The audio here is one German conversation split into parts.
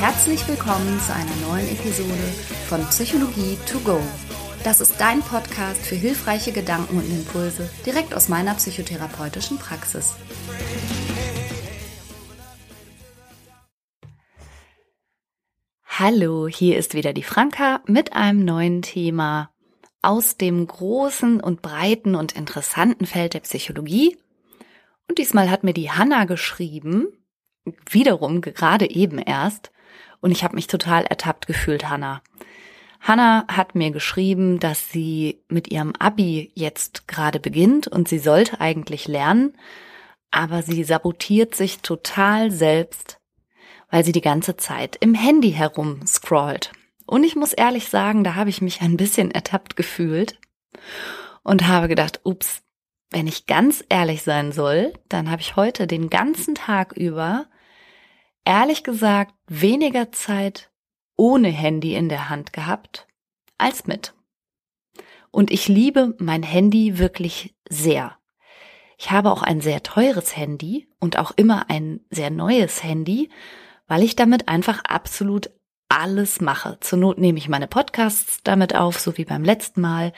Herzlich willkommen zu einer neuen Episode von Psychologie to go. Das ist dein Podcast für hilfreiche Gedanken und Impulse direkt aus meiner psychotherapeutischen Praxis. Hallo, hier ist wieder die Franka mit einem neuen Thema aus dem großen und breiten und interessanten Feld der Psychologie. Und diesmal hat mir die Hanna geschrieben, wiederum gerade eben erst, und ich habe mich total ertappt gefühlt, Hanna. Hanna hat mir geschrieben, dass sie mit ihrem Abi jetzt gerade beginnt und sie sollte eigentlich lernen, aber sie sabotiert sich total selbst, weil sie die ganze Zeit im Handy herum scrollt. Und ich muss ehrlich sagen, da habe ich mich ein bisschen ertappt gefühlt und habe gedacht, ups, wenn ich ganz ehrlich sein soll, dann habe ich heute den ganzen Tag über ehrlich gesagt weniger Zeit ohne Handy in der Hand gehabt als mit. Und ich liebe mein Handy wirklich sehr. Ich habe auch ein sehr teures Handy und auch immer ein sehr neues Handy, weil ich damit einfach absolut alles mache. Zur Not nehme ich meine Podcasts damit auf, so wie beim letzten Mal.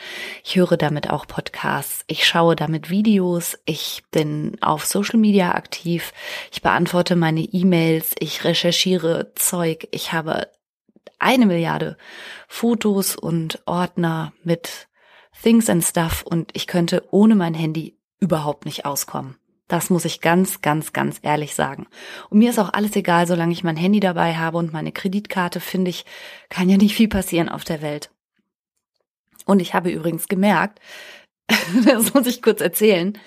Ich höre damit auch Podcasts. Ich schaue damit Videos. Ich bin auf Social Media aktiv. Ich beantworte meine E-Mails. Ich recherchiere Zeug. Ich habe eine Milliarde Fotos und Ordner mit Things and Stuff und ich könnte ohne mein Handy überhaupt nicht auskommen. Das muss ich ganz, ganz, ganz ehrlich sagen. Und mir ist auch alles egal, solange ich mein Handy dabei habe und meine Kreditkarte, finde ich, kann ja nicht viel passieren auf der Welt. Und ich habe übrigens gemerkt, das muss ich kurz erzählen,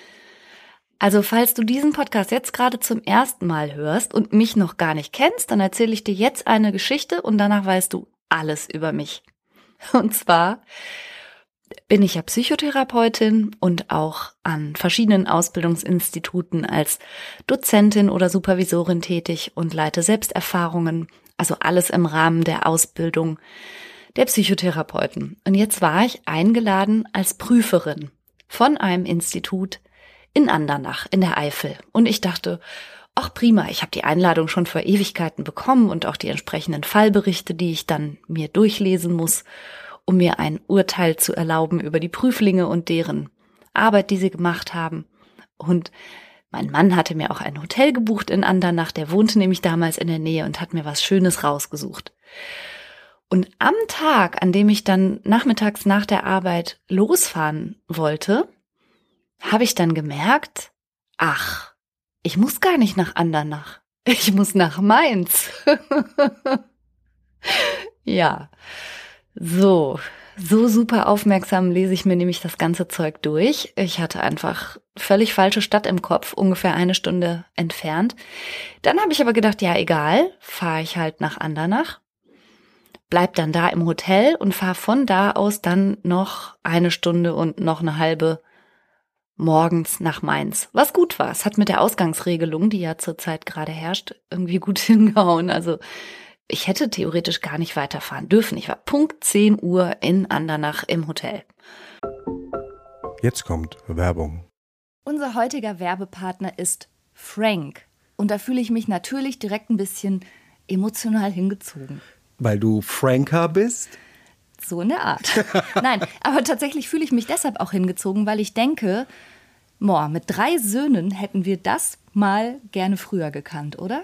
also falls du diesen Podcast jetzt gerade zum ersten Mal hörst und mich noch gar nicht kennst, dann erzähle ich dir jetzt eine Geschichte und danach weißt du alles über mich. Und zwar bin ich ja Psychotherapeutin und auch an verschiedenen Ausbildungsinstituten als Dozentin oder Supervisorin tätig und leite Selbsterfahrungen, also alles im Rahmen der Ausbildung der Psychotherapeuten. Und jetzt war ich eingeladen als Prüferin von einem Institut in Andernach in der Eifel. Und ich dachte, ach prima, ich habe die Einladung schon vor Ewigkeiten bekommen und auch die entsprechenden Fallberichte, die ich dann mir durchlesen muss um mir ein Urteil zu erlauben über die Prüflinge und deren Arbeit, die sie gemacht haben. Und mein Mann hatte mir auch ein Hotel gebucht in Andernach, der wohnte nämlich damals in der Nähe und hat mir was Schönes rausgesucht. Und am Tag, an dem ich dann nachmittags nach der Arbeit losfahren wollte, habe ich dann gemerkt, ach, ich muss gar nicht nach Andernach. Ich muss nach Mainz. ja. So, so super aufmerksam lese ich mir nämlich das ganze Zeug durch. Ich hatte einfach völlig falsche Stadt im Kopf, ungefähr eine Stunde entfernt. Dann habe ich aber gedacht, ja egal, fahre ich halt nach Andernach, bleib dann da im Hotel und fahre von da aus dann noch eine Stunde und noch eine halbe morgens nach Mainz. Was gut war. Es hat mit der Ausgangsregelung, die ja zurzeit gerade herrscht, irgendwie gut hingehauen. Also ich hätte theoretisch gar nicht weiterfahren dürfen. Ich war Punkt 10 Uhr in Andernach im Hotel. Jetzt kommt Werbung. Unser heutiger Werbepartner ist Frank. Und da fühle ich mich natürlich direkt ein bisschen emotional hingezogen. Weil du Franker bist? So in der Art. Nein, aber tatsächlich fühle ich mich deshalb auch hingezogen, weil ich denke, boah, mit drei Söhnen hätten wir das mal gerne früher gekannt, oder?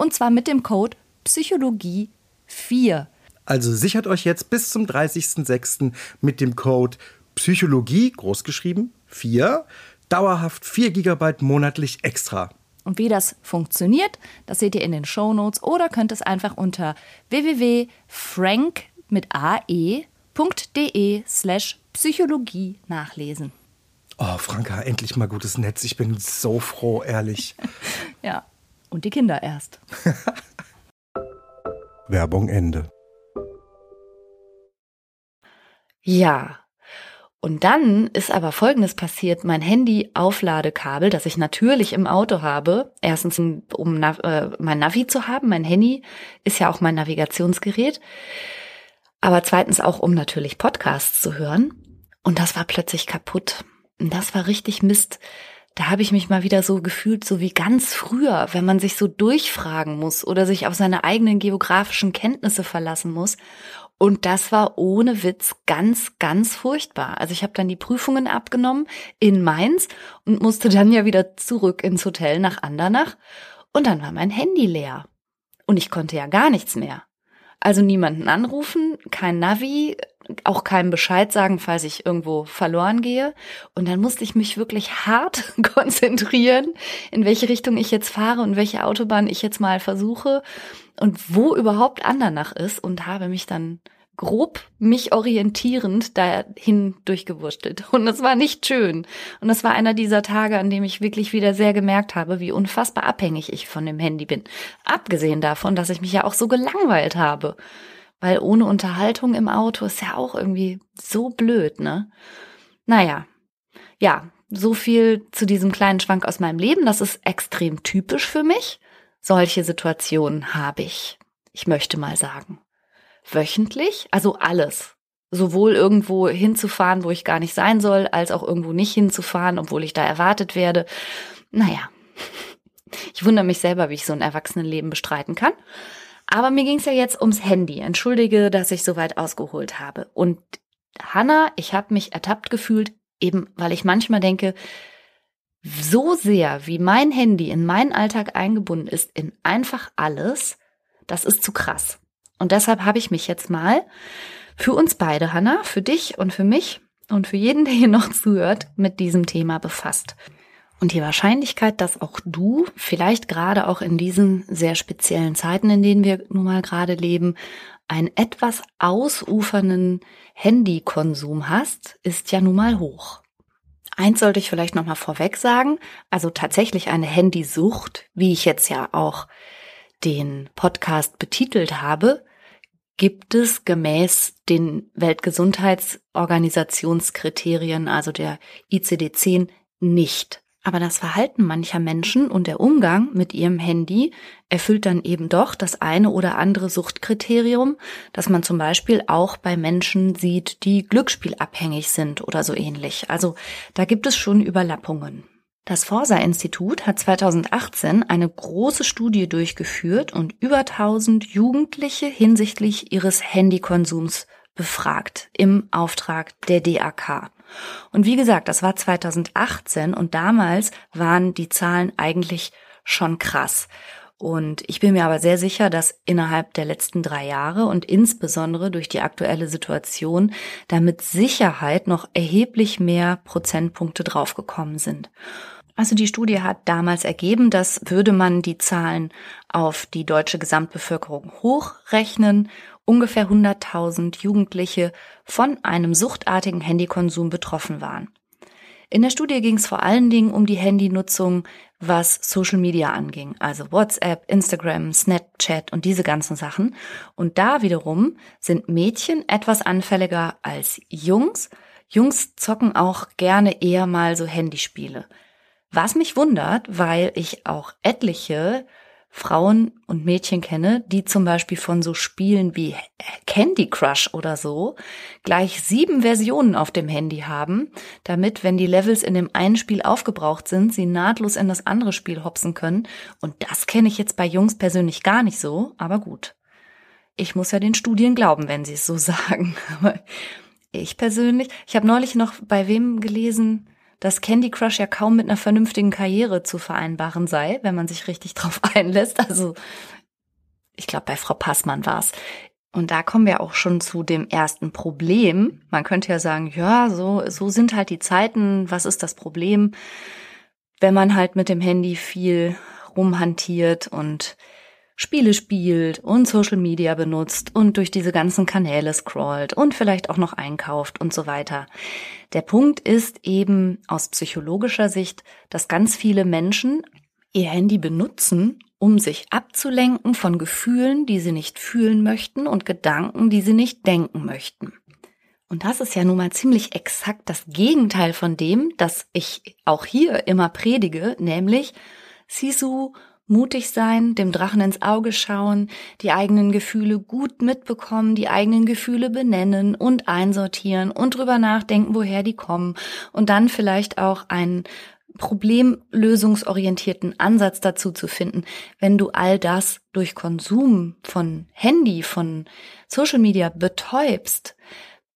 Und zwar mit dem Code Psychologie 4. Also sichert euch jetzt bis zum 30.06. mit dem Code Psychologie, großgeschrieben, 4, dauerhaft 4 GB monatlich extra. Und wie das funktioniert, das seht ihr in den Show Notes oder könnt es einfach unter www.frank mit ae.de slash Psychologie nachlesen. Oh, Franka, endlich mal gutes Netz. Ich bin so froh, ehrlich. ja, und die Kinder erst. Werbung Ende. Ja. Und dann ist aber Folgendes passiert. Mein Handy-Aufladekabel, das ich natürlich im Auto habe, erstens um Nav äh, mein Navi zu haben, mein Handy ist ja auch mein Navigationsgerät, aber zweitens auch, um natürlich Podcasts zu hören. Und das war plötzlich kaputt. Und das war richtig Mist. Da habe ich mich mal wieder so gefühlt, so wie ganz früher, wenn man sich so durchfragen muss oder sich auf seine eigenen geografischen Kenntnisse verlassen muss. Und das war ohne Witz ganz, ganz furchtbar. Also ich habe dann die Prüfungen abgenommen in Mainz und musste dann ja wieder zurück ins Hotel nach Andernach. Und dann war mein Handy leer. Und ich konnte ja gar nichts mehr. Also niemanden anrufen, kein Navi, auch keinem Bescheid sagen, falls ich irgendwo verloren gehe. Und dann musste ich mich wirklich hart konzentrieren, in welche Richtung ich jetzt fahre und welche Autobahn ich jetzt mal versuche und wo überhaupt Andernach ist und habe mich dann grob mich orientierend dahin durchgewurstelt. Und das war nicht schön. Und das war einer dieser Tage, an dem ich wirklich wieder sehr gemerkt habe, wie unfassbar abhängig ich von dem Handy bin. Abgesehen davon, dass ich mich ja auch so gelangweilt habe. Weil ohne Unterhaltung im Auto ist ja auch irgendwie so blöd, ne? Naja, ja, so viel zu diesem kleinen Schwank aus meinem Leben. Das ist extrem typisch für mich. Solche Situationen habe ich. Ich möchte mal sagen. Wöchentlich, also alles. Sowohl irgendwo hinzufahren, wo ich gar nicht sein soll, als auch irgendwo nicht hinzufahren, obwohl ich da erwartet werde. Naja, ich wundere mich selber, wie ich so ein Erwachsenenleben bestreiten kann. Aber mir ging es ja jetzt ums Handy. Entschuldige, dass ich so weit ausgeholt habe. Und Hanna, ich habe mich ertappt gefühlt, eben weil ich manchmal denke, so sehr wie mein Handy in meinen Alltag eingebunden ist, in einfach alles, das ist zu krass. Und deshalb habe ich mich jetzt mal für uns beide, Hanna, für dich und für mich und für jeden, der hier noch zuhört, mit diesem Thema befasst. Und die Wahrscheinlichkeit, dass auch du vielleicht gerade auch in diesen sehr speziellen Zeiten, in denen wir nun mal gerade leben, einen etwas ausufernden Handykonsum hast, ist ja nun mal hoch. Eins sollte ich vielleicht noch mal vorweg sagen, also tatsächlich eine Handysucht, wie ich jetzt ja auch den Podcast betitelt habe, gibt es gemäß den Weltgesundheitsorganisationskriterien, also der ICD-10, nicht. Aber das Verhalten mancher Menschen und der Umgang mit ihrem Handy erfüllt dann eben doch das eine oder andere Suchtkriterium, das man zum Beispiel auch bei Menschen sieht, die glücksspielabhängig sind oder so ähnlich. Also da gibt es schon Überlappungen. Das Forsa-Institut hat 2018 eine große Studie durchgeführt und über 1000 Jugendliche hinsichtlich ihres Handykonsums befragt im Auftrag der DAK. Und wie gesagt, das war 2018 und damals waren die Zahlen eigentlich schon krass. Und ich bin mir aber sehr sicher, dass innerhalb der letzten drei Jahre und insbesondere durch die aktuelle Situation da mit Sicherheit noch erheblich mehr Prozentpunkte draufgekommen sind. Also die Studie hat damals ergeben, dass würde man die Zahlen auf die deutsche Gesamtbevölkerung hochrechnen, ungefähr 100.000 Jugendliche von einem suchtartigen Handykonsum betroffen waren. In der Studie ging es vor allen Dingen um die Handynutzung, was Social Media anging, also WhatsApp, Instagram, Snapchat und diese ganzen Sachen. Und da wiederum sind Mädchen etwas anfälliger als Jungs. Jungs zocken auch gerne eher mal so Handyspiele. Was mich wundert, weil ich auch etliche Frauen und Mädchen kenne, die zum Beispiel von so Spielen wie Candy Crush oder so gleich sieben Versionen auf dem Handy haben, damit, wenn die Levels in dem einen Spiel aufgebraucht sind, sie nahtlos in das andere Spiel hopsen können. Und das kenne ich jetzt bei Jungs persönlich gar nicht so, aber gut. Ich muss ja den Studien glauben, wenn sie es so sagen. Aber ich persönlich, ich habe neulich noch bei wem gelesen, dass Candy Crush ja kaum mit einer vernünftigen Karriere zu vereinbaren sei, wenn man sich richtig drauf einlässt. Also ich glaube, bei Frau Passmann war's. Und da kommen wir auch schon zu dem ersten Problem. Man könnte ja sagen, ja, so, so sind halt die Zeiten. Was ist das Problem, wenn man halt mit dem Handy viel rumhantiert und Spiele spielt und Social Media benutzt und durch diese ganzen Kanäle scrollt und vielleicht auch noch einkauft und so weiter. Der Punkt ist eben aus psychologischer Sicht, dass ganz viele Menschen ihr Handy benutzen, um sich abzulenken von Gefühlen, die sie nicht fühlen möchten und Gedanken, die sie nicht denken möchten. Und das ist ja nun mal ziemlich exakt das Gegenteil von dem, das ich auch hier immer predige, nämlich Sisu mutig sein, dem Drachen ins Auge schauen, die eigenen Gefühle gut mitbekommen, die eigenen Gefühle benennen und einsortieren und drüber nachdenken, woher die kommen. Und dann vielleicht auch einen problemlösungsorientierten Ansatz dazu zu finden, wenn du all das durch Konsum von Handy, von Social Media betäubst,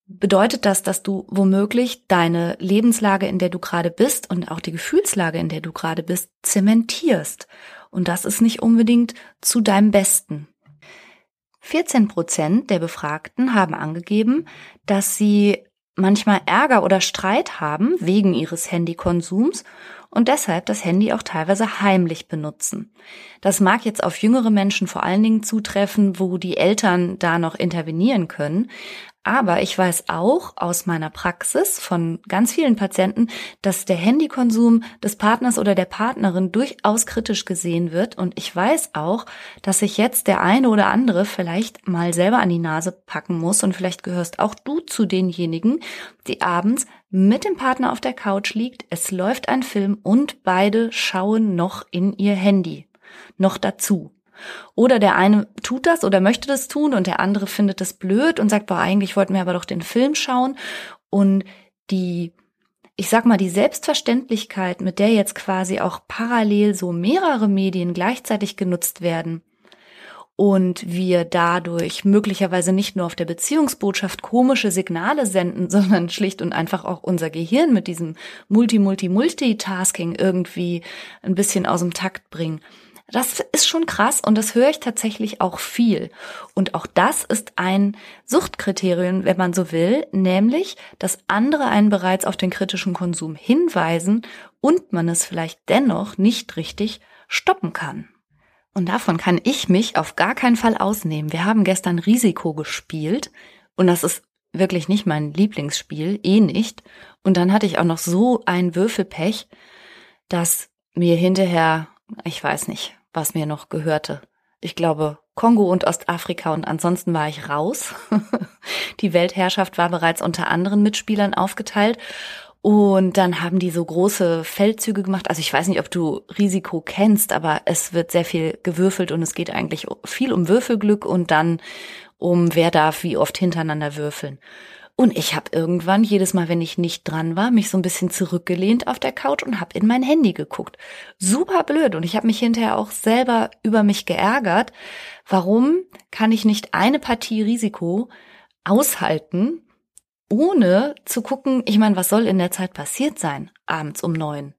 bedeutet das, dass du womöglich deine Lebenslage, in der du gerade bist und auch die Gefühlslage, in der du gerade bist, zementierst und das ist nicht unbedingt zu deinem Besten. 14 Prozent der Befragten haben angegeben, dass sie manchmal Ärger oder Streit haben wegen ihres Handykonsums und deshalb das Handy auch teilweise heimlich benutzen. Das mag jetzt auf jüngere Menschen vor allen Dingen zutreffen, wo die Eltern da noch intervenieren können, aber ich weiß auch aus meiner Praxis von ganz vielen Patienten, dass der Handykonsum des Partners oder der Partnerin durchaus kritisch gesehen wird. Und ich weiß auch, dass sich jetzt der eine oder andere vielleicht mal selber an die Nase packen muss. Und vielleicht gehörst auch du zu denjenigen, die abends mit dem Partner auf der Couch liegt, es läuft ein Film und beide schauen noch in ihr Handy. Noch dazu. Oder der eine tut das oder möchte das tun und der andere findet das blöd und sagt, boah, eigentlich wollten wir aber doch den Film schauen. Und die, ich sag mal, die Selbstverständlichkeit, mit der jetzt quasi auch parallel so mehrere Medien gleichzeitig genutzt werden, und wir dadurch möglicherweise nicht nur auf der Beziehungsbotschaft komische Signale senden, sondern schlicht und einfach auch unser Gehirn mit diesem Multi-Multi-Multitasking irgendwie ein bisschen aus dem Takt bringen. Das ist schon krass und das höre ich tatsächlich auch viel. Und auch das ist ein Suchtkriterium, wenn man so will, nämlich, dass andere einen bereits auf den kritischen Konsum hinweisen und man es vielleicht dennoch nicht richtig stoppen kann. Und davon kann ich mich auf gar keinen Fall ausnehmen. Wir haben gestern Risiko gespielt und das ist wirklich nicht mein Lieblingsspiel, eh nicht. Und dann hatte ich auch noch so ein Würfelpech, dass mir hinterher ich weiß nicht, was mir noch gehörte. Ich glaube, Kongo und Ostafrika und ansonsten war ich raus. die Weltherrschaft war bereits unter anderen Mitspielern aufgeteilt. Und dann haben die so große Feldzüge gemacht. Also ich weiß nicht, ob du Risiko kennst, aber es wird sehr viel gewürfelt und es geht eigentlich viel um Würfelglück und dann um wer darf wie oft hintereinander würfeln. Und ich habe irgendwann, jedes Mal, wenn ich nicht dran war, mich so ein bisschen zurückgelehnt auf der Couch und habe in mein Handy geguckt. Super blöd. Und ich habe mich hinterher auch selber über mich geärgert. Warum kann ich nicht eine Partie Risiko aushalten, ohne zu gucken, ich meine, was soll in der Zeit passiert sein, abends um neun?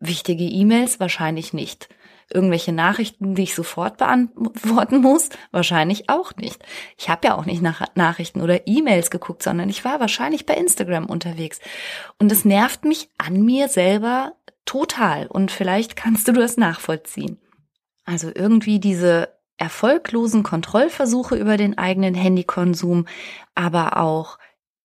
Wichtige E-Mails wahrscheinlich nicht irgendwelche Nachrichten, die ich sofort beantworten muss? Wahrscheinlich auch nicht. Ich habe ja auch nicht nach Nachrichten oder E-Mails geguckt, sondern ich war wahrscheinlich bei Instagram unterwegs. Und es nervt mich an mir selber total. Und vielleicht kannst du das nachvollziehen. Also irgendwie diese erfolglosen Kontrollversuche über den eigenen Handykonsum, aber auch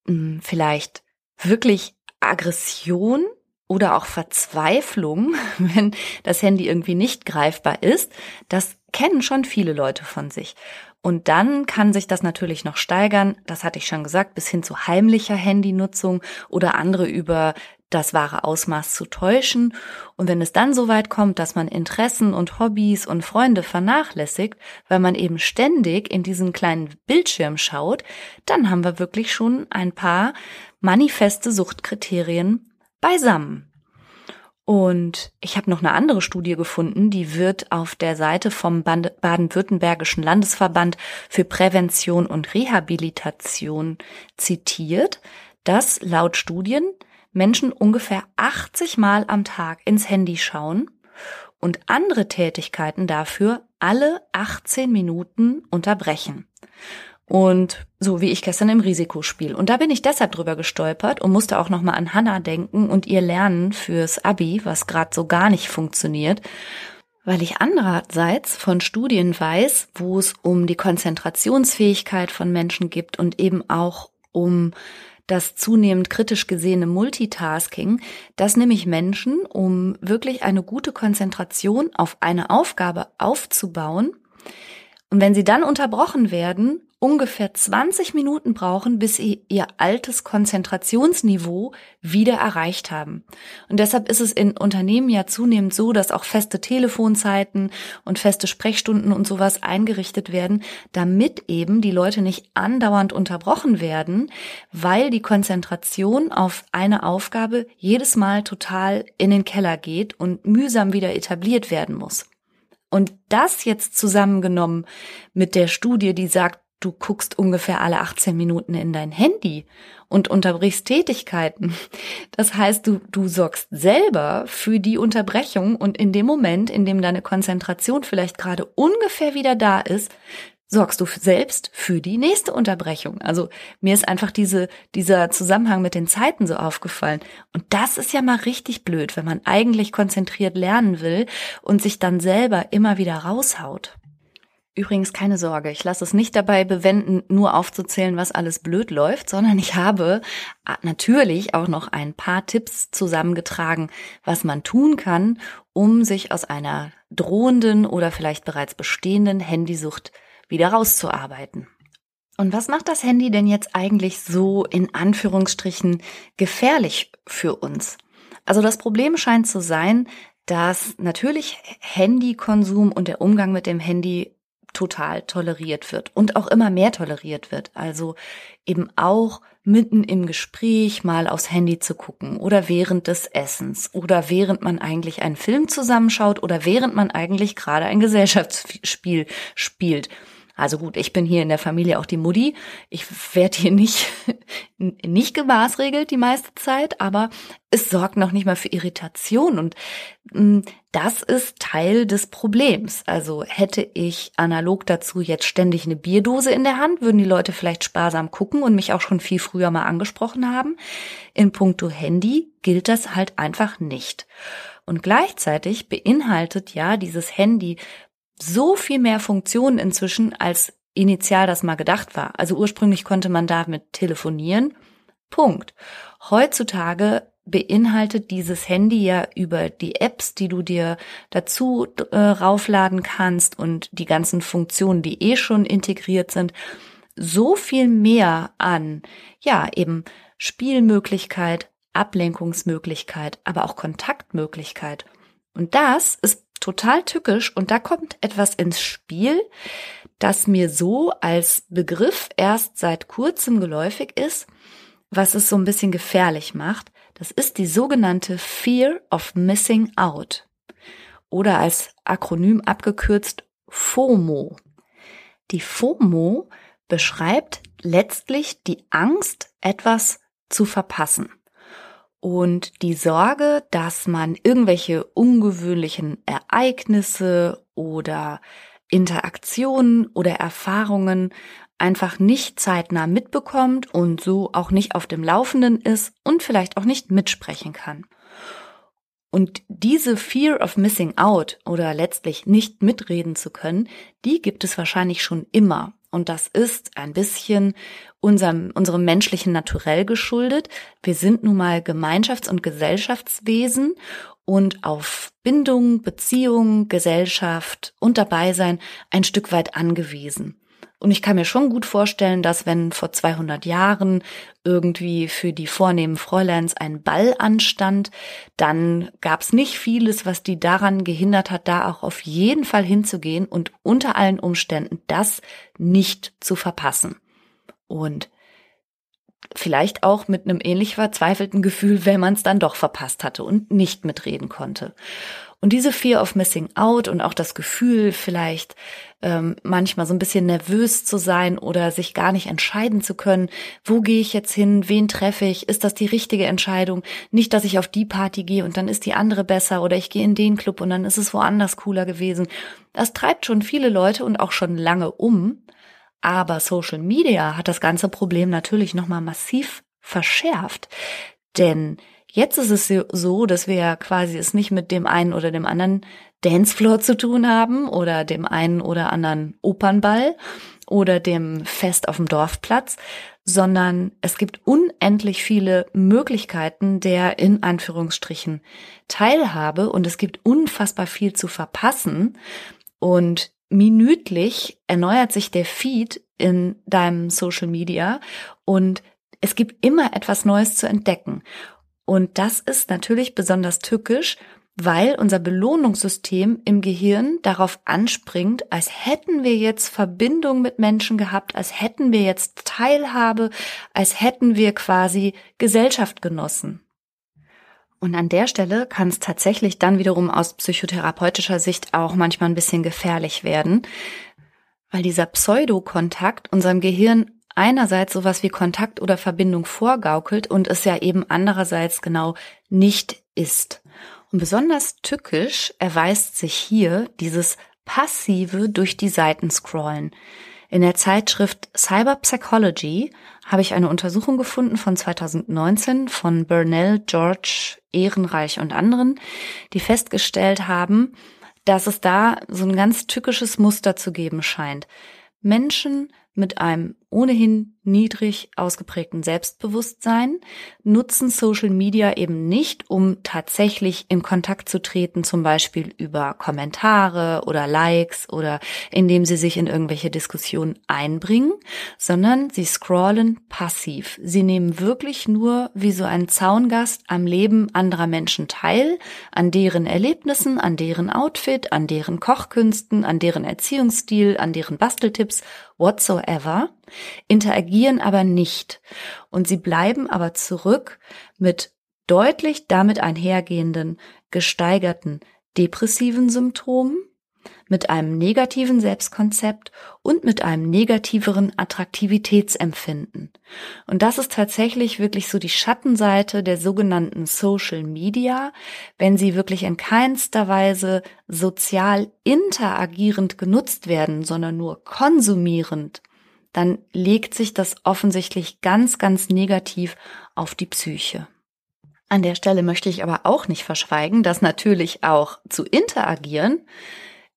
mh, hm, vielleicht wirklich Aggression oder auch Verzweiflung, wenn das Handy irgendwie nicht greifbar ist, das kennen schon viele Leute von sich. Und dann kann sich das natürlich noch steigern, das hatte ich schon gesagt, bis hin zu heimlicher Handynutzung oder andere über das wahre Ausmaß zu täuschen. Und wenn es dann so weit kommt, dass man Interessen und Hobbys und Freunde vernachlässigt, weil man eben ständig in diesen kleinen Bildschirm schaut, dann haben wir wirklich schon ein paar manifeste Suchtkriterien beisammen. Und ich habe noch eine andere Studie gefunden, die wird auf der Seite vom Baden-Württembergischen Landesverband für Prävention und Rehabilitation zitiert, dass laut Studien Menschen ungefähr 80 Mal am Tag ins Handy schauen und andere Tätigkeiten dafür alle 18 Minuten unterbrechen. Und so wie ich gestern im Risikospiel. Und da bin ich deshalb drüber gestolpert und musste auch nochmal an Hannah denken und ihr Lernen fürs Abi, was gerade so gar nicht funktioniert. Weil ich andererseits von Studien weiß, wo es um die Konzentrationsfähigkeit von Menschen gibt und eben auch um das zunehmend kritisch gesehene Multitasking, dass nämlich Menschen, um wirklich eine gute Konzentration auf eine Aufgabe aufzubauen, und wenn sie dann unterbrochen werden, ungefähr 20 Minuten brauchen, bis sie ihr altes Konzentrationsniveau wieder erreicht haben. Und deshalb ist es in Unternehmen ja zunehmend so, dass auch feste Telefonzeiten und feste Sprechstunden und sowas eingerichtet werden, damit eben die Leute nicht andauernd unterbrochen werden, weil die Konzentration auf eine Aufgabe jedes Mal total in den Keller geht und mühsam wieder etabliert werden muss. Und das jetzt zusammengenommen mit der Studie, die sagt, du guckst ungefähr alle 18 Minuten in dein Handy und unterbrichst Tätigkeiten. Das heißt, du, du sorgst selber für die Unterbrechung und in dem Moment, in dem deine Konzentration vielleicht gerade ungefähr wieder da ist, sorgst du selbst für die nächste Unterbrechung. Also mir ist einfach diese, dieser Zusammenhang mit den Zeiten so aufgefallen. Und das ist ja mal richtig blöd, wenn man eigentlich konzentriert lernen will und sich dann selber immer wieder raushaut. Übrigens keine Sorge, ich lasse es nicht dabei bewenden, nur aufzuzählen, was alles blöd läuft, sondern ich habe ah, natürlich auch noch ein paar Tipps zusammengetragen, was man tun kann, um sich aus einer drohenden oder vielleicht bereits bestehenden Handysucht wieder rauszuarbeiten. Und was macht das Handy denn jetzt eigentlich so in Anführungsstrichen gefährlich für uns? Also das Problem scheint zu sein, dass natürlich Handykonsum und der Umgang mit dem Handy total toleriert wird und auch immer mehr toleriert wird. Also eben auch mitten im Gespräch mal aufs Handy zu gucken oder während des Essens oder während man eigentlich einen Film zusammenschaut oder während man eigentlich gerade ein Gesellschaftsspiel spielt. Also gut, ich bin hier in der Familie auch die Mutti. Ich werde hier nicht, nicht gemaßregelt die meiste Zeit, aber es sorgt noch nicht mal für Irritation und mm, das ist Teil des Problems. Also hätte ich analog dazu jetzt ständig eine Bierdose in der Hand, würden die Leute vielleicht sparsam gucken und mich auch schon viel früher mal angesprochen haben. In puncto Handy gilt das halt einfach nicht. Und gleichzeitig beinhaltet ja dieses Handy so viel mehr Funktionen inzwischen, als initial das mal gedacht war. Also ursprünglich konnte man damit telefonieren. Punkt. Heutzutage beinhaltet dieses Handy ja über die Apps, die du dir dazu äh, raufladen kannst und die ganzen Funktionen, die eh schon integriert sind, so viel mehr an, ja, eben Spielmöglichkeit, Ablenkungsmöglichkeit, aber auch Kontaktmöglichkeit. Und das ist total tückisch und da kommt etwas ins Spiel, das mir so als Begriff erst seit kurzem geläufig ist, was es so ein bisschen gefährlich macht. Das ist die sogenannte Fear of Missing Out oder als Akronym abgekürzt FOMO. Die FOMO beschreibt letztlich die Angst, etwas zu verpassen und die Sorge, dass man irgendwelche ungewöhnlichen Ereignisse oder Interaktionen oder Erfahrungen einfach nicht zeitnah mitbekommt und so auch nicht auf dem Laufenden ist und vielleicht auch nicht mitsprechen kann. Und diese Fear of Missing Out oder letztlich nicht mitreden zu können, die gibt es wahrscheinlich schon immer. Und das ist ein bisschen unserem, unserem menschlichen Naturell geschuldet. Wir sind nun mal Gemeinschafts- und Gesellschaftswesen und auf Bindung, Beziehung, Gesellschaft und Dabeisein ein Stück weit angewiesen. Und ich kann mir schon gut vorstellen, dass wenn vor 200 Jahren irgendwie für die vornehmen Fräuleins ein Ball anstand, dann gab es nicht vieles, was die daran gehindert hat, da auch auf jeden Fall hinzugehen und unter allen Umständen das nicht zu verpassen. Und vielleicht auch mit einem ähnlich verzweifelten Gefühl, wenn man es dann doch verpasst hatte und nicht mitreden konnte. Und diese Fear of Missing Out und auch das Gefühl, vielleicht ähm, manchmal so ein bisschen nervös zu sein oder sich gar nicht entscheiden zu können, wo gehe ich jetzt hin, wen treffe ich, ist das die richtige Entscheidung? Nicht, dass ich auf die Party gehe und dann ist die andere besser oder ich gehe in den Club und dann ist es woanders cooler gewesen. Das treibt schon viele Leute und auch schon lange um. Aber Social Media hat das ganze Problem natürlich nochmal massiv verschärft. Denn Jetzt ist es so, dass wir ja quasi es nicht mit dem einen oder dem anderen Dancefloor zu tun haben oder dem einen oder anderen Opernball oder dem Fest auf dem Dorfplatz, sondern es gibt unendlich viele Möglichkeiten der in Anführungsstrichen Teilhabe und es gibt unfassbar viel zu verpassen und minütlich erneuert sich der Feed in deinem Social Media und es gibt immer etwas Neues zu entdecken. Und das ist natürlich besonders tückisch, weil unser Belohnungssystem im Gehirn darauf anspringt, als hätten wir jetzt Verbindung mit Menschen gehabt, als hätten wir jetzt Teilhabe, als hätten wir quasi Gesellschaft genossen. Und an der Stelle kann es tatsächlich dann wiederum aus psychotherapeutischer Sicht auch manchmal ein bisschen gefährlich werden, weil dieser Pseudokontakt unserem Gehirn einerseits sowas wie Kontakt oder Verbindung vorgaukelt und es ja eben andererseits genau nicht ist. Und besonders tückisch erweist sich hier dieses passive durch die Seiten scrollen. In der Zeitschrift Cyber Psychology habe ich eine Untersuchung gefunden von 2019 von Burnell, George, Ehrenreich und anderen, die festgestellt haben, dass es da so ein ganz tückisches Muster zu geben scheint. Menschen mit einem ohnehin niedrig ausgeprägten Selbstbewusstsein nutzen Social Media eben nicht, um tatsächlich in Kontakt zu treten, zum Beispiel über Kommentare oder Likes oder indem sie sich in irgendwelche Diskussionen einbringen, sondern sie scrollen passiv. Sie nehmen wirklich nur wie so ein Zaungast am Leben anderer Menschen teil, an deren Erlebnissen, an deren Outfit, an deren Kochkünsten, an deren Erziehungsstil, an deren Basteltipps whatsoever, interagieren aber nicht. Und sie bleiben aber zurück mit deutlich damit einhergehenden gesteigerten depressiven Symptomen, mit einem negativen Selbstkonzept und mit einem negativeren Attraktivitätsempfinden. Und das ist tatsächlich wirklich so die Schattenseite der sogenannten Social Media, wenn sie wirklich in keinster Weise sozial interagierend genutzt werden, sondern nur konsumierend, dann legt sich das offensichtlich ganz, ganz negativ auf die Psyche. An der Stelle möchte ich aber auch nicht verschweigen, dass natürlich auch zu interagieren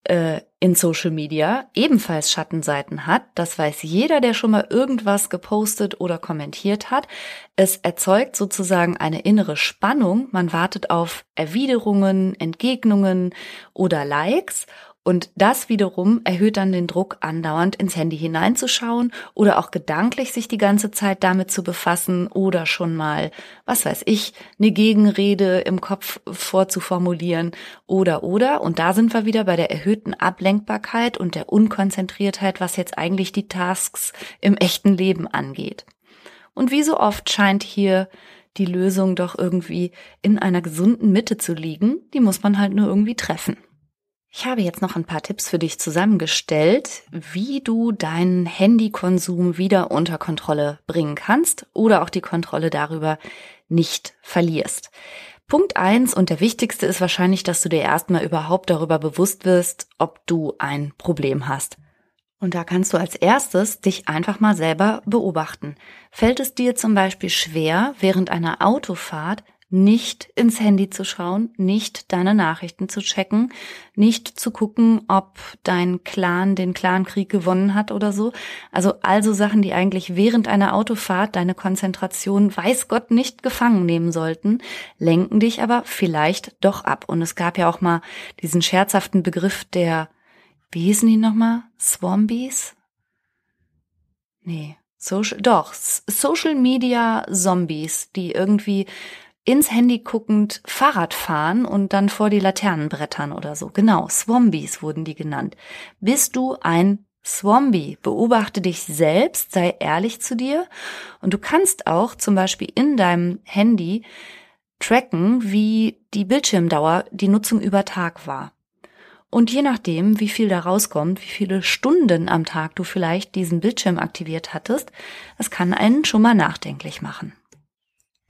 äh, in Social Media ebenfalls Schattenseiten hat. Das weiß jeder, der schon mal irgendwas gepostet oder kommentiert hat. Es erzeugt sozusagen eine innere Spannung. Man wartet auf Erwiderungen, Entgegnungen oder Likes und das wiederum erhöht dann den Druck, andauernd ins Handy hineinzuschauen oder auch gedanklich sich die ganze Zeit damit zu befassen oder schon mal, was weiß ich, eine Gegenrede im Kopf vorzuformulieren oder oder. Und da sind wir wieder bei der erhöhten Ablenkbarkeit und der Unkonzentriertheit, was jetzt eigentlich die Tasks im echten Leben angeht. Und wie so oft scheint hier die Lösung doch irgendwie in einer gesunden Mitte zu liegen. Die muss man halt nur irgendwie treffen. Ich habe jetzt noch ein paar Tipps für dich zusammengestellt, wie du deinen Handykonsum wieder unter Kontrolle bringen kannst oder auch die Kontrolle darüber nicht verlierst. Punkt eins und der wichtigste ist wahrscheinlich, dass du dir erstmal überhaupt darüber bewusst wirst, ob du ein Problem hast. Und da kannst du als erstes dich einfach mal selber beobachten. Fällt es dir zum Beispiel schwer, während einer Autofahrt nicht ins Handy zu schauen, nicht deine Nachrichten zu checken, nicht zu gucken, ob dein Clan den Clankrieg gewonnen hat oder so. Also also Sachen, die eigentlich während einer Autofahrt deine Konzentration, weiß Gott, nicht gefangen nehmen sollten, lenken dich aber vielleicht doch ab. Und es gab ja auch mal diesen scherzhaften Begriff der, wie hießen die nochmal? Swambies? Nee. Social, doch, Social Media Zombies, die irgendwie ins Handy guckend Fahrrad fahren und dann vor die Laternen brettern oder so. Genau, Swombies wurden die genannt. Bist du ein Swampy? Beobachte dich selbst, sei ehrlich zu dir und du kannst auch zum Beispiel in deinem Handy tracken, wie die Bildschirmdauer, die Nutzung über Tag war. Und je nachdem, wie viel da rauskommt, wie viele Stunden am Tag du vielleicht diesen Bildschirm aktiviert hattest, das kann einen schon mal nachdenklich machen.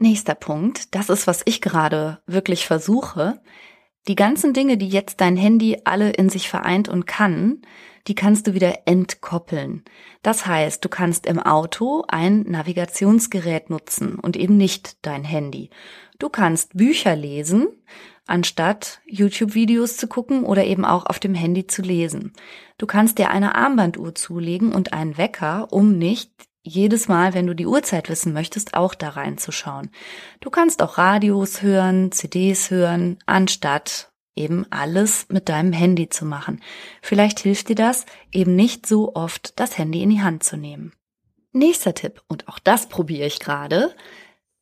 Nächster Punkt, das ist, was ich gerade wirklich versuche. Die ganzen Dinge, die jetzt dein Handy alle in sich vereint und kann, die kannst du wieder entkoppeln. Das heißt, du kannst im Auto ein Navigationsgerät nutzen und eben nicht dein Handy. Du kannst Bücher lesen, anstatt YouTube-Videos zu gucken oder eben auch auf dem Handy zu lesen. Du kannst dir eine Armbanduhr zulegen und einen Wecker, um nicht jedes Mal, wenn du die Uhrzeit wissen möchtest, auch da reinzuschauen. Du kannst auch Radios hören, CDs hören, anstatt eben alles mit deinem Handy zu machen. Vielleicht hilft dir das, eben nicht so oft das Handy in die Hand zu nehmen. Nächster Tipp, und auch das probiere ich gerade.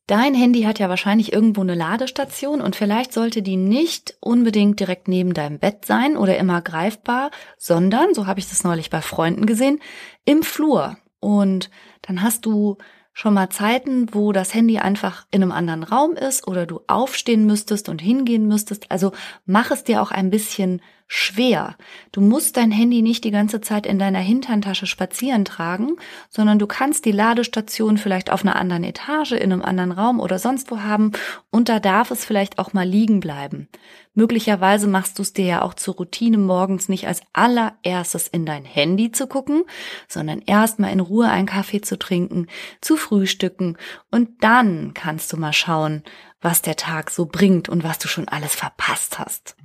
Dein Handy hat ja wahrscheinlich irgendwo eine Ladestation und vielleicht sollte die nicht unbedingt direkt neben deinem Bett sein oder immer greifbar, sondern, so habe ich das neulich bei Freunden gesehen, im Flur. Und dann hast du schon mal Zeiten, wo das Handy einfach in einem anderen Raum ist oder du aufstehen müsstest und hingehen müsstest. Also mach es dir auch ein bisschen schwer. Du musst dein Handy nicht die ganze Zeit in deiner Hinterntasche spazieren tragen, sondern du kannst die Ladestation vielleicht auf einer anderen Etage, in einem anderen Raum oder sonst wo haben und da darf es vielleicht auch mal liegen bleiben. Möglicherweise machst du es dir ja auch zur Routine morgens nicht als allererstes in dein Handy zu gucken, sondern erst mal in Ruhe einen Kaffee zu trinken, zu frühstücken und dann kannst du mal schauen, was der Tag so bringt und was du schon alles verpasst hast.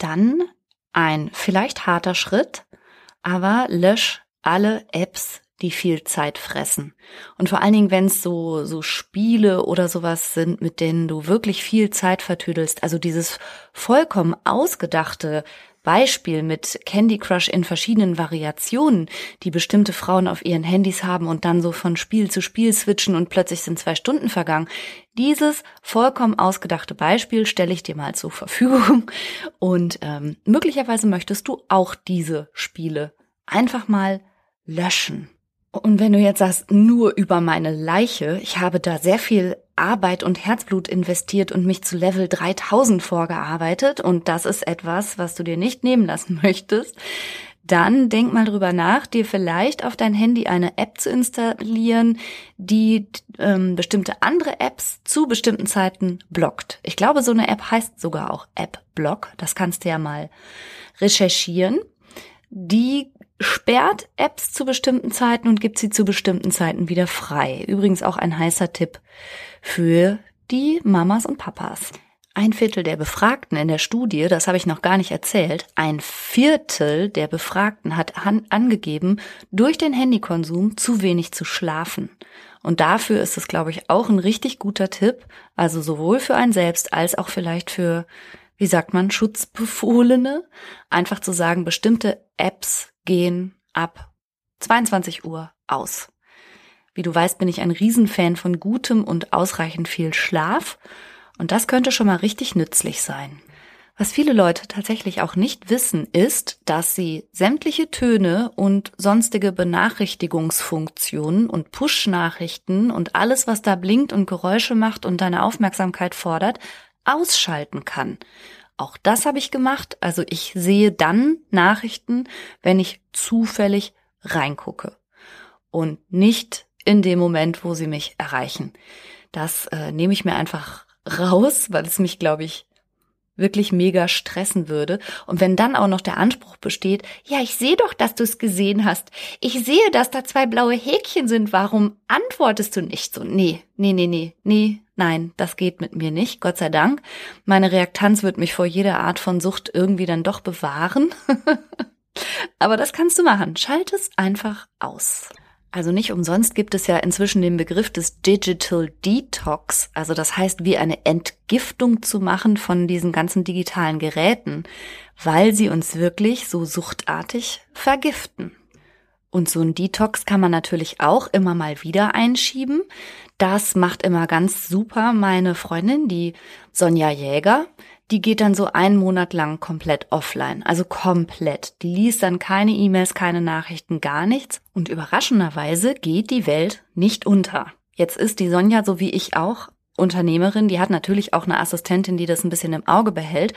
Dann ein vielleicht harter Schritt, aber lösch alle Apps, die viel Zeit fressen. Und vor allen Dingen, wenn es so, so Spiele oder sowas sind, mit denen du wirklich viel Zeit vertüdelst, also dieses vollkommen ausgedachte Beispiel mit Candy Crush in verschiedenen Variationen, die bestimmte Frauen auf ihren Handys haben und dann so von Spiel zu Spiel switchen und plötzlich sind zwei Stunden vergangen. Dieses vollkommen ausgedachte Beispiel stelle ich dir mal zur Verfügung und ähm, möglicherweise möchtest du auch diese Spiele einfach mal löschen. Und wenn du jetzt sagst, nur über meine Leiche, ich habe da sehr viel Arbeit und Herzblut investiert und mich zu Level 3000 vorgearbeitet und das ist etwas, was du dir nicht nehmen lassen möchtest, dann denk mal drüber nach, dir vielleicht auf dein Handy eine App zu installieren, die ähm, bestimmte andere Apps zu bestimmten Zeiten blockt. Ich glaube, so eine App heißt sogar auch App Block. Das kannst du ja mal recherchieren. Die sperrt Apps zu bestimmten Zeiten und gibt sie zu bestimmten Zeiten wieder frei. Übrigens auch ein heißer Tipp für die Mamas und Papas. Ein Viertel der Befragten in der Studie, das habe ich noch gar nicht erzählt, ein Viertel der Befragten hat angegeben, durch den Handykonsum zu wenig zu schlafen. Und dafür ist es, glaube ich, auch ein richtig guter Tipp, also sowohl für einen selbst als auch vielleicht für, wie sagt man, Schutzbefohlene, einfach zu sagen, bestimmte Apps gehen ab 22 Uhr aus. Wie du weißt, bin ich ein Riesenfan von gutem und ausreichend viel Schlaf und das könnte schon mal richtig nützlich sein. Was viele Leute tatsächlich auch nicht wissen, ist, dass sie sämtliche Töne und sonstige Benachrichtigungsfunktionen und Push-Nachrichten und alles, was da blinkt und Geräusche macht und deine Aufmerksamkeit fordert, ausschalten kann. Auch das habe ich gemacht. Also ich sehe dann Nachrichten, wenn ich zufällig reingucke und nicht in dem Moment, wo sie mich erreichen. Das äh, nehme ich mir einfach raus, weil es mich, glaube ich, wirklich mega stressen würde. Und wenn dann auch noch der Anspruch besteht, ja, ich sehe doch, dass du es gesehen hast. Ich sehe, dass da zwei blaue Häkchen sind. Warum antwortest du nicht so? Nee, nee, nee, nee, nee, Nein, das geht mit mir nicht, Gott sei Dank. Meine Reaktanz wird mich vor jeder Art von Sucht irgendwie dann doch bewahren. Aber das kannst du machen. Schalt es einfach aus. Also nicht umsonst gibt es ja inzwischen den Begriff des Digital Detox, also das heißt, wie eine Entgiftung zu machen von diesen ganzen digitalen Geräten, weil sie uns wirklich so suchtartig vergiften. Und so ein Detox kann man natürlich auch immer mal wieder einschieben. Das macht immer ganz super meine Freundin, die Sonja Jäger die geht dann so einen Monat lang komplett offline. Also komplett. Die liest dann keine E-Mails, keine Nachrichten, gar nichts. Und überraschenderweise geht die Welt nicht unter. Jetzt ist die Sonja, so wie ich auch, Unternehmerin. Die hat natürlich auch eine Assistentin, die das ein bisschen im Auge behält.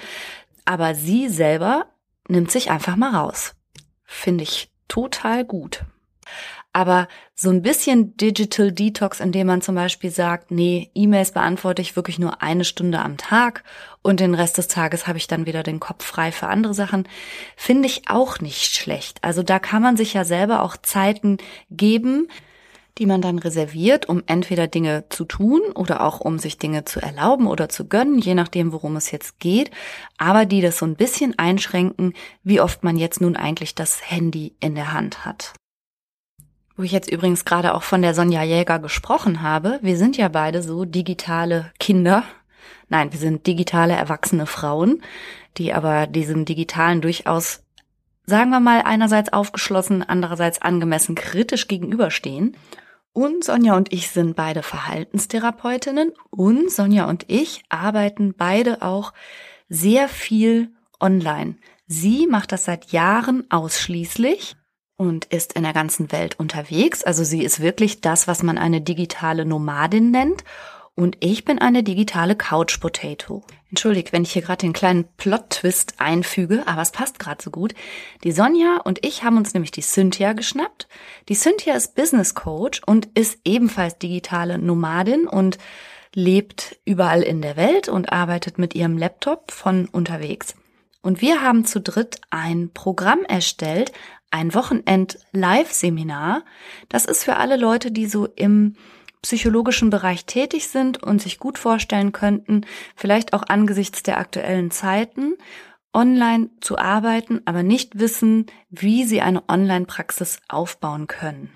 Aber sie selber nimmt sich einfach mal raus. Finde ich total gut. Aber so ein bisschen Digital Detox, indem man zum Beispiel sagt, nee, E-Mails beantworte ich wirklich nur eine Stunde am Tag und den Rest des Tages habe ich dann wieder den Kopf frei für andere Sachen, finde ich auch nicht schlecht. Also da kann man sich ja selber auch Zeiten geben, die man dann reserviert, um entweder Dinge zu tun oder auch um sich Dinge zu erlauben oder zu gönnen, je nachdem, worum es jetzt geht, aber die das so ein bisschen einschränken, wie oft man jetzt nun eigentlich das Handy in der Hand hat. Wo ich jetzt übrigens gerade auch von der Sonja Jäger gesprochen habe, wir sind ja beide so digitale Kinder. Nein, wir sind digitale erwachsene Frauen, die aber diesem Digitalen durchaus, sagen wir mal, einerseits aufgeschlossen, andererseits angemessen kritisch gegenüberstehen. Und Sonja und ich sind beide Verhaltenstherapeutinnen und Sonja und ich arbeiten beide auch sehr viel online. Sie macht das seit Jahren ausschließlich und ist in der ganzen Welt unterwegs. Also sie ist wirklich das, was man eine digitale Nomadin nennt. Und ich bin eine digitale Couch Potato. Entschuldigt, wenn ich hier gerade den kleinen Plot-Twist einfüge, aber es passt gerade so gut. Die Sonja und ich haben uns nämlich die Cynthia geschnappt. Die Cynthia ist Business Coach und ist ebenfalls digitale Nomadin und lebt überall in der Welt und arbeitet mit ihrem Laptop von unterwegs. Und wir haben zu dritt ein Programm erstellt, ein Wochenend-Live-Seminar. Das ist für alle Leute, die so im psychologischen Bereich tätig sind und sich gut vorstellen könnten, vielleicht auch angesichts der aktuellen Zeiten, online zu arbeiten, aber nicht wissen, wie sie eine Online-Praxis aufbauen können.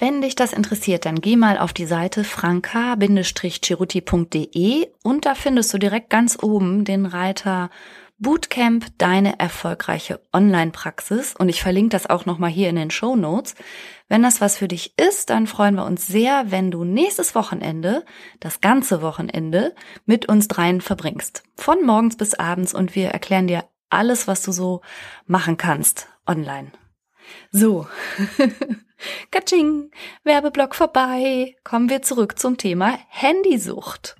Wenn dich das interessiert, dann geh mal auf die Seite franka-chiruti.de und da findest du direkt ganz oben den Reiter Bootcamp deine erfolgreiche Online-Praxis und ich verlinke das auch nochmal hier in den Show Notes. Wenn das was für dich ist, dann freuen wir uns sehr, wenn du nächstes Wochenende, das ganze Wochenende, mit uns dreien verbringst. Von morgens bis abends und wir erklären dir alles, was du so machen kannst online. So. Katsching, Werbeblock vorbei. Kommen wir zurück zum Thema Handysucht.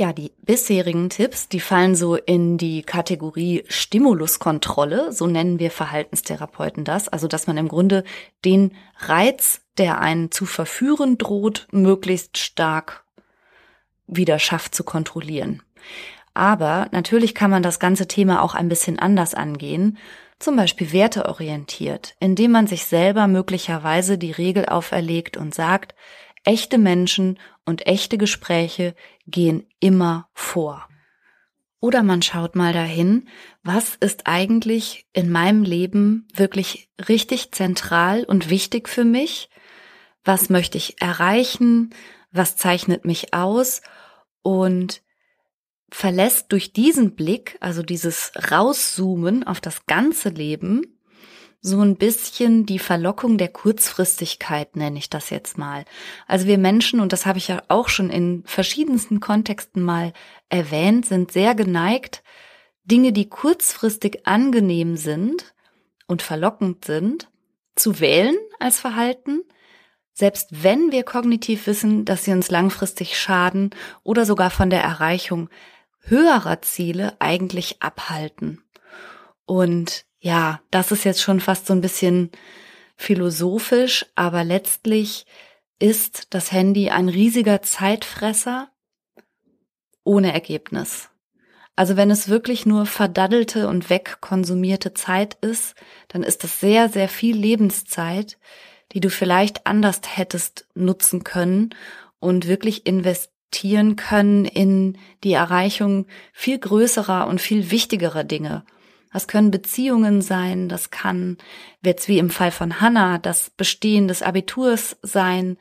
Ja, die bisherigen Tipps, die fallen so in die Kategorie Stimuluskontrolle, so nennen wir Verhaltenstherapeuten das, also dass man im Grunde den Reiz, der einen zu verführen droht, möglichst stark wieder schafft zu kontrollieren. Aber natürlich kann man das ganze Thema auch ein bisschen anders angehen, zum Beispiel werteorientiert, indem man sich selber möglicherweise die Regel auferlegt und sagt, Echte Menschen und echte Gespräche gehen immer vor. Oder man schaut mal dahin, was ist eigentlich in meinem Leben wirklich richtig zentral und wichtig für mich? Was möchte ich erreichen? Was zeichnet mich aus? Und verlässt durch diesen Blick, also dieses Rauszoomen auf das ganze Leben, so ein bisschen die Verlockung der Kurzfristigkeit, nenne ich das jetzt mal. Also wir Menschen, und das habe ich ja auch schon in verschiedensten Kontexten mal erwähnt, sind sehr geneigt, Dinge, die kurzfristig angenehm sind und verlockend sind, zu wählen als Verhalten, selbst wenn wir kognitiv wissen, dass sie uns langfristig schaden oder sogar von der Erreichung höherer Ziele eigentlich abhalten. Und ja, das ist jetzt schon fast so ein bisschen philosophisch, aber letztlich ist das Handy ein riesiger Zeitfresser ohne Ergebnis. Also wenn es wirklich nur verdaddelte und wegkonsumierte Zeit ist, dann ist das sehr, sehr viel Lebenszeit, die du vielleicht anders hättest nutzen können und wirklich investieren können in die Erreichung viel größerer und viel wichtigerer Dinge. Das können Beziehungen sein, das kann jetzt wie im Fall von Hannah das Bestehen des Abiturs sein,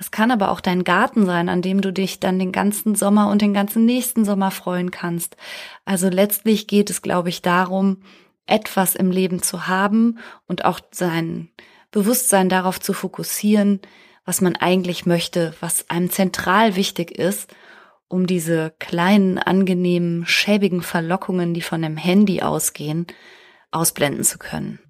das kann aber auch dein Garten sein, an dem du dich dann den ganzen Sommer und den ganzen nächsten Sommer freuen kannst. Also letztlich geht es, glaube ich, darum, etwas im Leben zu haben und auch sein Bewusstsein darauf zu fokussieren, was man eigentlich möchte, was einem zentral wichtig ist, um diese kleinen, angenehmen, schäbigen Verlockungen, die von dem Handy ausgehen, ausblenden zu können.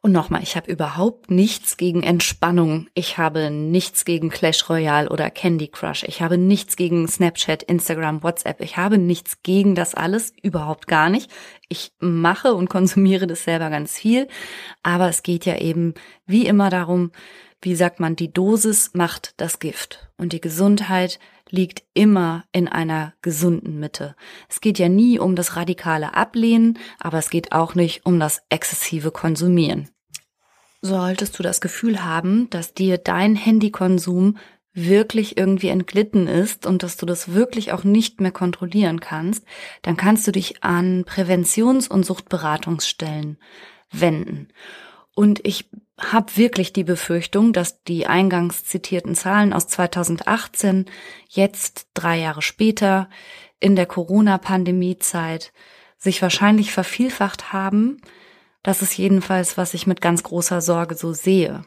Und nochmal, ich habe überhaupt nichts gegen Entspannung. Ich habe nichts gegen Clash Royale oder Candy Crush. Ich habe nichts gegen Snapchat, Instagram, WhatsApp. Ich habe nichts gegen das alles, überhaupt gar nicht. Ich mache und konsumiere das selber ganz viel. Aber es geht ja eben wie immer darum, wie sagt man, die Dosis macht das Gift. Und die Gesundheit liegt immer in einer gesunden Mitte. Es geht ja nie um das radikale Ablehnen, aber es geht auch nicht um das exzessive Konsumieren. Solltest du das Gefühl haben, dass dir dein Handykonsum wirklich irgendwie entglitten ist und dass du das wirklich auch nicht mehr kontrollieren kannst, dann kannst du dich an Präventions- und Suchtberatungsstellen wenden. Und ich habe wirklich die Befürchtung, dass die eingangs zitierten Zahlen aus 2018 jetzt drei Jahre später in der Corona-Pandemie-Zeit sich wahrscheinlich vervielfacht haben, das ist jedenfalls, was ich mit ganz großer Sorge so sehe.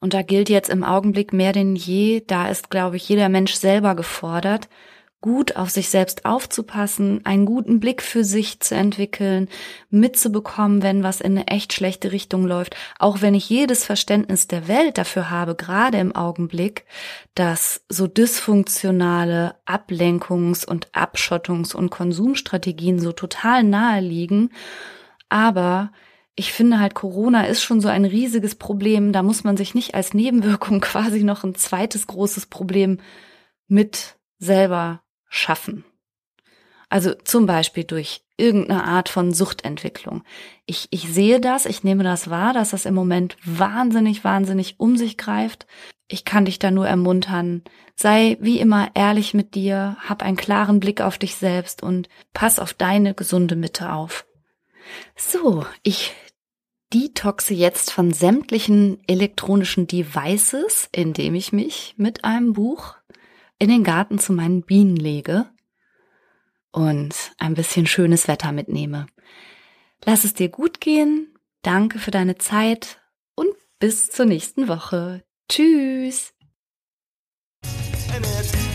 Und da gilt jetzt im Augenblick mehr denn je, da ist, glaube ich, jeder Mensch selber gefordert, gut auf sich selbst aufzupassen, einen guten Blick für sich zu entwickeln, mitzubekommen, wenn was in eine echt schlechte Richtung läuft, auch wenn ich jedes Verständnis der Welt dafür habe, gerade im Augenblick, dass so dysfunktionale Ablenkungs- und Abschottungs- und Konsumstrategien so total nahe liegen, aber ich finde halt, Corona ist schon so ein riesiges Problem. Da muss man sich nicht als Nebenwirkung quasi noch ein zweites großes Problem mit selber schaffen. Also zum Beispiel durch irgendeine Art von Suchtentwicklung. Ich, ich sehe das, ich nehme das wahr, dass das im Moment wahnsinnig, wahnsinnig um sich greift. Ich kann dich da nur ermuntern. Sei wie immer ehrlich mit dir, hab einen klaren Blick auf dich selbst und pass auf deine gesunde Mitte auf. So, ich detoxe jetzt von sämtlichen elektronischen Devices, indem ich mich mit einem Buch in den Garten zu meinen Bienen lege und ein bisschen schönes Wetter mitnehme. Lass es dir gut gehen, danke für deine Zeit und bis zur nächsten Woche. Tschüss!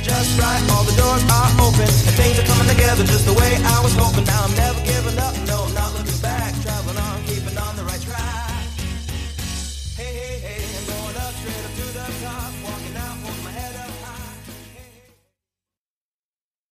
just right, all the doors are open, and things are coming together just the way I was